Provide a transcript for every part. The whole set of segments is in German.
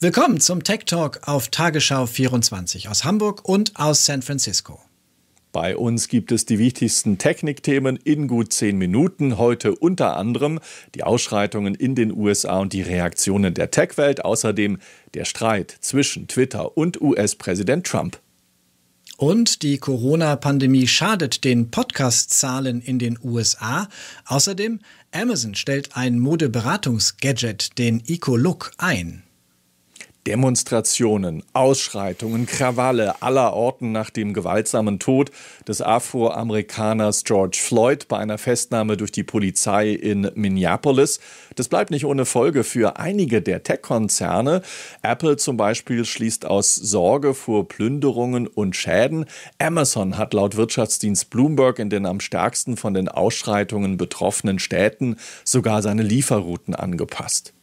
Willkommen zum Tech Talk auf Tagesschau 24 aus Hamburg und aus San Francisco. Bei uns gibt es die wichtigsten Technikthemen in gut zehn Minuten. Heute unter anderem die Ausschreitungen in den USA und die Reaktionen der Tech-Welt. Außerdem der Streit zwischen Twitter und US-Präsident Trump. Und die Corona-Pandemie schadet den Podcast-Zahlen in den USA. Außerdem Amazon stellt ein Modeberatungsgadget, den EcoLook, ein. Demonstrationen, Ausschreitungen, Krawalle aller Orten nach dem gewaltsamen Tod des Afroamerikaners George Floyd bei einer Festnahme durch die Polizei in Minneapolis. Das bleibt nicht ohne Folge für einige der Tech-Konzerne. Apple zum Beispiel schließt aus Sorge vor Plünderungen und Schäden. Amazon hat laut Wirtschaftsdienst Bloomberg in den am stärksten von den Ausschreitungen betroffenen Städten sogar seine Lieferrouten angepasst.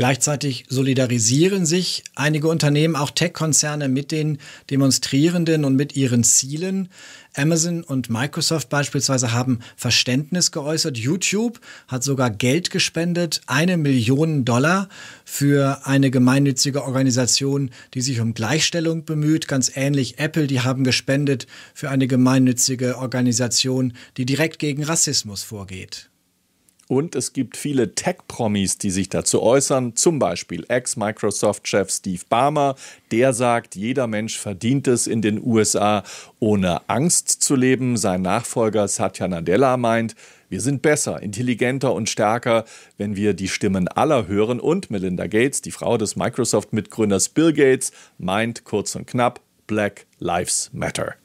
Gleichzeitig solidarisieren sich einige Unternehmen, auch Tech-Konzerne, mit den Demonstrierenden und mit ihren Zielen. Amazon und Microsoft beispielsweise haben Verständnis geäußert. YouTube hat sogar Geld gespendet, eine Million Dollar für eine gemeinnützige Organisation, die sich um Gleichstellung bemüht. Ganz ähnlich Apple, die haben gespendet für eine gemeinnützige Organisation, die direkt gegen Rassismus vorgeht. Und es gibt viele Tech-Promis, die sich dazu äußern. Zum Beispiel Ex-Microsoft-Chef Steve Barmer. Der sagt, jeder Mensch verdient es, in den USA ohne Angst zu leben. Sein Nachfolger Satya Nadella meint, wir sind besser, intelligenter und stärker, wenn wir die Stimmen aller hören. Und Melinda Gates, die Frau des Microsoft-Mitgründers Bill Gates, meint kurz und knapp, Black Lives Matter.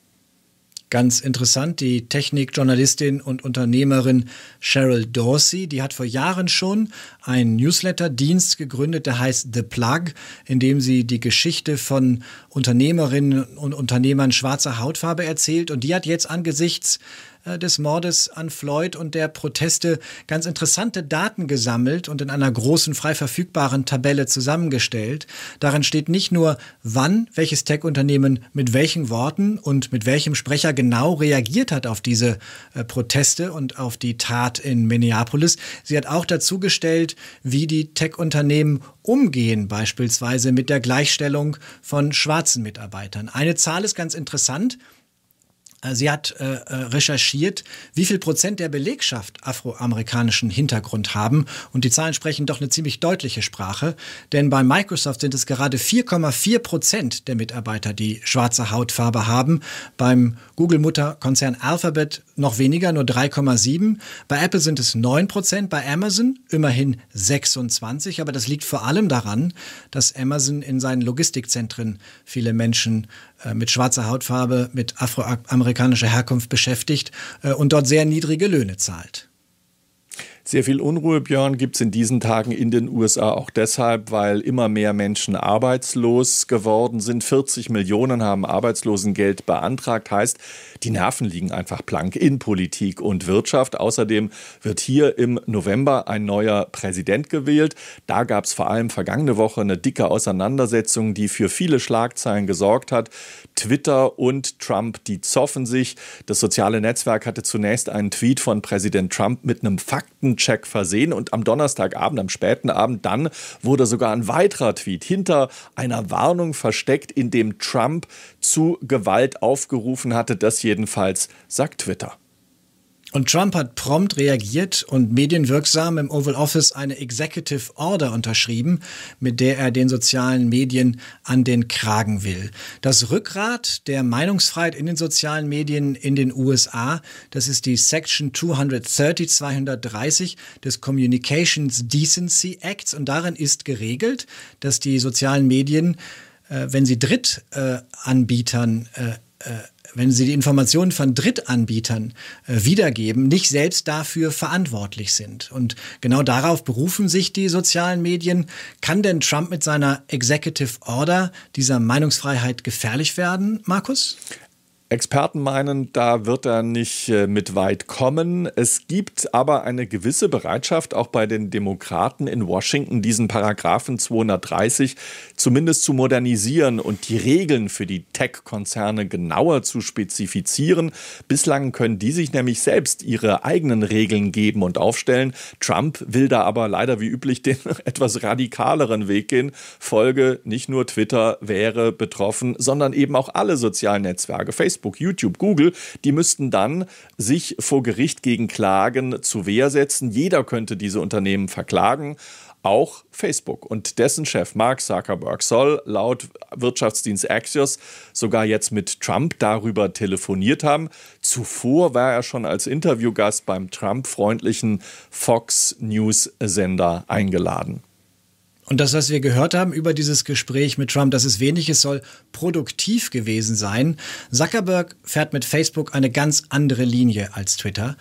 Ganz interessant, die Technikjournalistin und Unternehmerin Cheryl Dorsey, die hat vor Jahren schon einen Newsletter-Dienst gegründet, der heißt The Plug, in dem sie die Geschichte von Unternehmerinnen und Unternehmern schwarzer Hautfarbe erzählt. Und die hat jetzt angesichts des Mordes an Floyd und der Proteste ganz interessante Daten gesammelt und in einer großen frei verfügbaren Tabelle zusammengestellt. Darin steht nicht nur, wann welches Tech-Unternehmen mit welchen Worten und mit welchem Sprecher genau reagiert hat auf diese äh, Proteste und auf die Tat in Minneapolis. Sie hat auch dazu gestellt, wie die Tech-Unternehmen umgehen, beispielsweise mit der Gleichstellung von schwarzen Mitarbeitern. Eine Zahl ist ganz interessant. Äh, sie hat äh, äh, recherchiert, wie viel Prozent der Belegschaft afroamerikanischen Hintergrund haben. Und die Zahlen sprechen doch eine ziemlich deutliche Sprache. Denn bei Microsoft sind es gerade 4,4 Prozent der Mitarbeiter, die schwarze Hautfarbe haben. Beim Google-Mutterkonzern Alphabet noch weniger, nur 3,7. Bei Apple sind es 9 Prozent, bei Amazon immerhin 26. Aber das liegt vor allem daran, dass Amazon in seinen Logistikzentren viele Menschen äh, mit schwarzer Hautfarbe, mit afroamerikanischer Herkunft beschäftigt äh, und dort sehr niedrige Löhne zahlt. Sehr viel Unruhe, Björn, gibt es in diesen Tagen in den USA auch deshalb, weil immer mehr Menschen arbeitslos geworden sind. 40 Millionen haben Arbeitslosengeld beantragt. Heißt, die Nerven liegen einfach blank in Politik und Wirtschaft. Außerdem wird hier im November ein neuer Präsident gewählt. Da gab es vor allem vergangene Woche eine dicke Auseinandersetzung, die für viele Schlagzeilen gesorgt hat. Twitter und Trump, die zoffen sich. Das soziale Netzwerk hatte zunächst einen Tweet von Präsident Trump mit einem Fakten Faktencheck versehen und am Donnerstagabend, am späten Abend, dann wurde sogar ein weiterer Tweet hinter einer Warnung versteckt, in dem Trump zu Gewalt aufgerufen hatte. Das jedenfalls sagt Twitter. Und Trump hat prompt reagiert und medienwirksam im Oval Office eine Executive Order unterschrieben, mit der er den sozialen Medien an den Kragen will. Das Rückgrat der Meinungsfreiheit in den sozialen Medien in den USA, das ist die Section 230, 230 des Communications Decency Acts und darin ist geregelt, dass die sozialen Medien, äh, wenn sie Drittanbietern äh, äh, wenn sie die Informationen von Drittanbietern äh, wiedergeben, nicht selbst dafür verantwortlich sind. Und genau darauf berufen sich die sozialen Medien. Kann denn Trump mit seiner Executive Order dieser Meinungsfreiheit gefährlich werden, Markus? Experten meinen, da wird er nicht äh, mit weit kommen. Es gibt aber eine gewisse Bereitschaft, auch bei den Demokraten in Washington, diesen Paragraphen 230 zumindest zu modernisieren und die Regeln für die Tech-Konzerne genauer zu spezifizieren. Bislang können die sich nämlich selbst ihre eigenen Regeln geben und aufstellen. Trump will da aber leider wie üblich den etwas radikaleren Weg gehen. Folge, nicht nur Twitter wäre betroffen, sondern eben auch alle sozialen Netzwerke. Facebook Facebook, YouTube, Google, die müssten dann sich vor Gericht gegen Klagen zu Wehr setzen. Jeder könnte diese Unternehmen verklagen auch Facebook. Und dessen Chef Mark Zuckerberg soll laut Wirtschaftsdienst Axios sogar jetzt mit Trump darüber telefoniert haben. Zuvor war er schon als Interviewgast beim Trump-freundlichen Fox News-Sender eingeladen. Und das, was wir gehört haben über dieses Gespräch mit Trump, das ist wenig, es soll produktiv gewesen sein. Zuckerberg fährt mit Facebook eine ganz andere Linie als Twitter.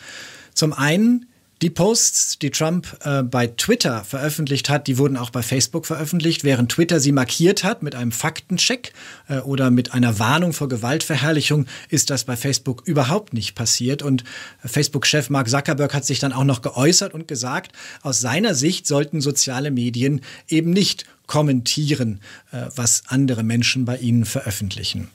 Zum einen die Posts, die Trump äh, bei Twitter veröffentlicht hat, die wurden auch bei Facebook veröffentlicht, während Twitter sie markiert hat mit einem Faktencheck äh, oder mit einer Warnung vor Gewaltverherrlichung, ist das bei Facebook überhaupt nicht passiert. Und Facebook-Chef Mark Zuckerberg hat sich dann auch noch geäußert und gesagt, aus seiner Sicht sollten soziale Medien eben nicht kommentieren, äh, was andere Menschen bei ihnen veröffentlichen.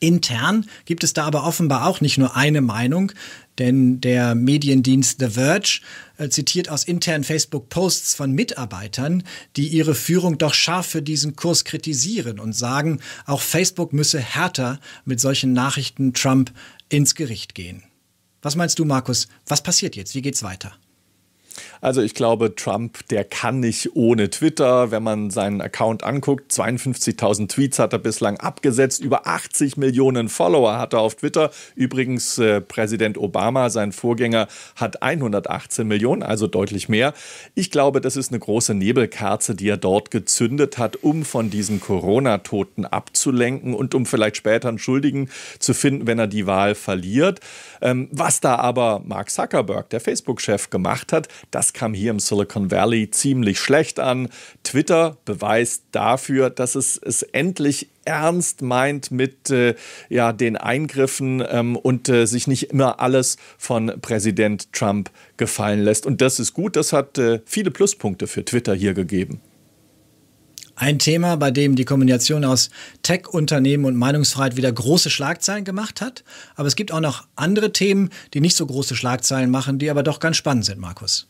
Intern gibt es da aber offenbar auch nicht nur eine Meinung, denn der Mediendienst The Verge äh, zitiert aus internen Facebook-Posts von Mitarbeitern, die ihre Führung doch scharf für diesen Kurs kritisieren und sagen, auch Facebook müsse härter mit solchen Nachrichten Trump ins Gericht gehen. Was meinst du, Markus? Was passiert jetzt? Wie geht's weiter? Also ich glaube, Trump, der kann nicht ohne Twitter. Wenn man seinen Account anguckt, 52.000 Tweets hat er bislang abgesetzt, über 80 Millionen Follower hat er auf Twitter. Übrigens, äh, Präsident Obama, sein Vorgänger, hat 118 Millionen, also deutlich mehr. Ich glaube, das ist eine große Nebelkerze, die er dort gezündet hat, um von diesen Corona-Toten abzulenken und um vielleicht später einen Schuldigen zu finden, wenn er die Wahl verliert. Ähm, was da aber Mark Zuckerberg, der Facebook-Chef, gemacht hat, das kam hier im Silicon Valley ziemlich schlecht an. Twitter beweist dafür, dass es es endlich ernst meint mit äh, ja, den Eingriffen ähm, und äh, sich nicht immer alles von Präsident Trump gefallen lässt. Und das ist gut, das hat äh, viele Pluspunkte für Twitter hier gegeben. Ein Thema, bei dem die Kombination aus Tech-Unternehmen und Meinungsfreiheit wieder große Schlagzeilen gemacht hat. Aber es gibt auch noch andere Themen, die nicht so große Schlagzeilen machen, die aber doch ganz spannend sind, Markus.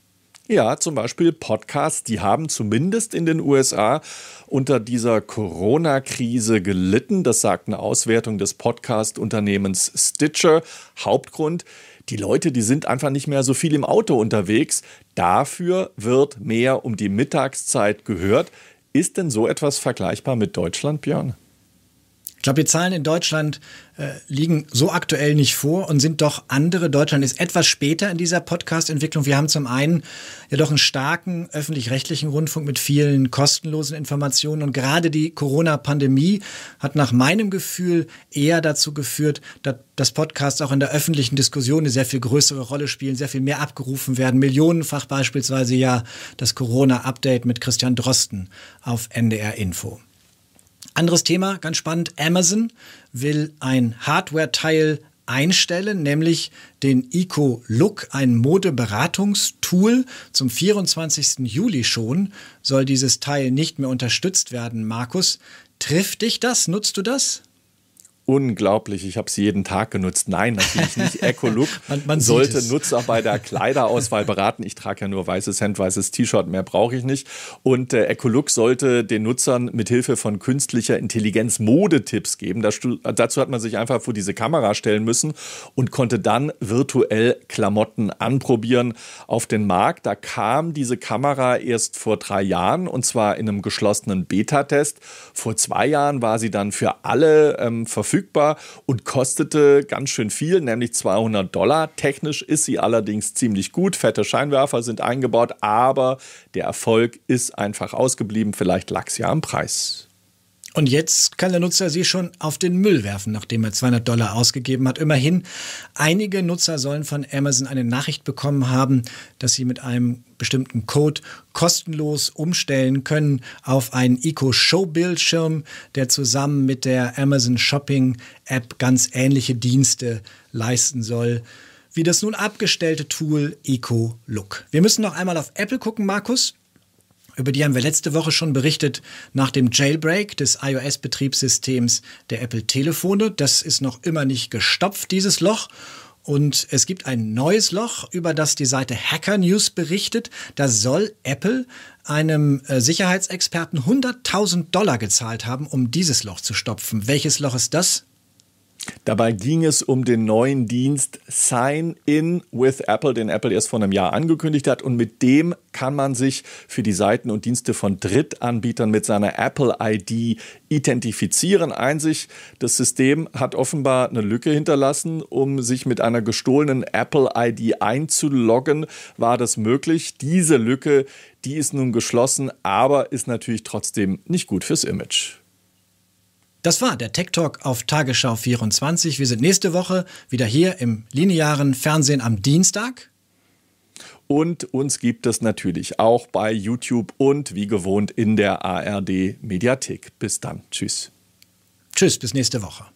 Ja, zum Beispiel Podcasts, die haben zumindest in den USA unter dieser Corona-Krise gelitten. Das sagt eine Auswertung des Podcast-Unternehmens Stitcher. Hauptgrund, die Leute, die sind einfach nicht mehr so viel im Auto unterwegs. Dafür wird mehr um die Mittagszeit gehört. Ist denn so etwas vergleichbar mit Deutschland, Björn? Ich glaube, die Zahlen in Deutschland äh, liegen so aktuell nicht vor und sind doch andere. Deutschland ist etwas später in dieser Podcast-Entwicklung. Wir haben zum einen ja doch einen starken öffentlich-rechtlichen Rundfunk mit vielen kostenlosen Informationen und gerade die Corona-Pandemie hat nach meinem Gefühl eher dazu geführt, dass, Podcasts auch in der öffentlichen Diskussion eine sehr viel größere Rolle spielen, sehr viel mehr abgerufen werden. Millionenfach beispielsweise ja das Corona-Update mit Christian Drosten auf NDR Info. Anderes Thema, ganz spannend. Amazon will ein Hardware-Teil einstellen, nämlich den Eco Look, ein Modeberatungstool. Zum 24. Juli schon soll dieses Teil nicht mehr unterstützt werden. Markus, trifft dich das? Nutzt du das? Unglaublich. Ich habe sie jeden Tag genutzt. Nein, natürlich nicht. Ecolook man, man sollte Nutzer bei der Kleiderauswahl beraten. Ich trage ja nur weißes Hemd, weißes T-Shirt, mehr brauche ich nicht. Und äh, Ecolook sollte den Nutzern mit Hilfe von künstlicher Intelligenz Modetipps geben. Das, dazu hat man sich einfach vor diese Kamera stellen müssen und konnte dann virtuell Klamotten anprobieren auf den Markt. Da kam diese Kamera erst vor drei Jahren und zwar in einem geschlossenen Beta-Test. Vor zwei Jahren war sie dann für alle ähm, verfügbar verfügbar und kostete ganz schön viel, nämlich 200 Dollar. Technisch ist sie allerdings ziemlich gut. Fette Scheinwerfer sind eingebaut, aber der Erfolg ist einfach ausgeblieben. Vielleicht lag es ja am Preis. Und jetzt kann der Nutzer sie schon auf den Müll werfen, nachdem er 200 Dollar ausgegeben hat. Immerhin, einige Nutzer sollen von Amazon eine Nachricht bekommen haben, dass sie mit einem bestimmten Code kostenlos umstellen können auf einen Eco-Show-Bildschirm, der zusammen mit der Amazon Shopping App ganz ähnliche Dienste leisten soll wie das nun abgestellte Tool Eco Look. Wir müssen noch einmal auf Apple gucken, Markus. Über die haben wir letzte Woche schon berichtet nach dem Jailbreak des iOS-Betriebssystems der Apple-Telefone. Das ist noch immer nicht gestopft, dieses Loch. Und es gibt ein neues Loch, über das die Seite Hacker News berichtet. Da soll Apple einem äh, Sicherheitsexperten 100.000 Dollar gezahlt haben, um dieses Loch zu stopfen. Welches Loch ist das? Dabei ging es um den neuen Dienst Sign In with Apple, den Apple erst vor einem Jahr angekündigt hat. Und mit dem kann man sich für die Seiten und Dienste von Drittanbietern mit seiner Apple ID identifizieren. Einzig, das System hat offenbar eine Lücke hinterlassen, um sich mit einer gestohlenen Apple ID einzuloggen. War das möglich? Diese Lücke, die ist nun geschlossen, aber ist natürlich trotzdem nicht gut fürs Image. Das war der Tech Talk auf Tagesschau 24. Wir sind nächste Woche wieder hier im linearen Fernsehen am Dienstag. Und uns gibt es natürlich auch bei YouTube und wie gewohnt in der ARD Mediathek. Bis dann. Tschüss. Tschüss, bis nächste Woche.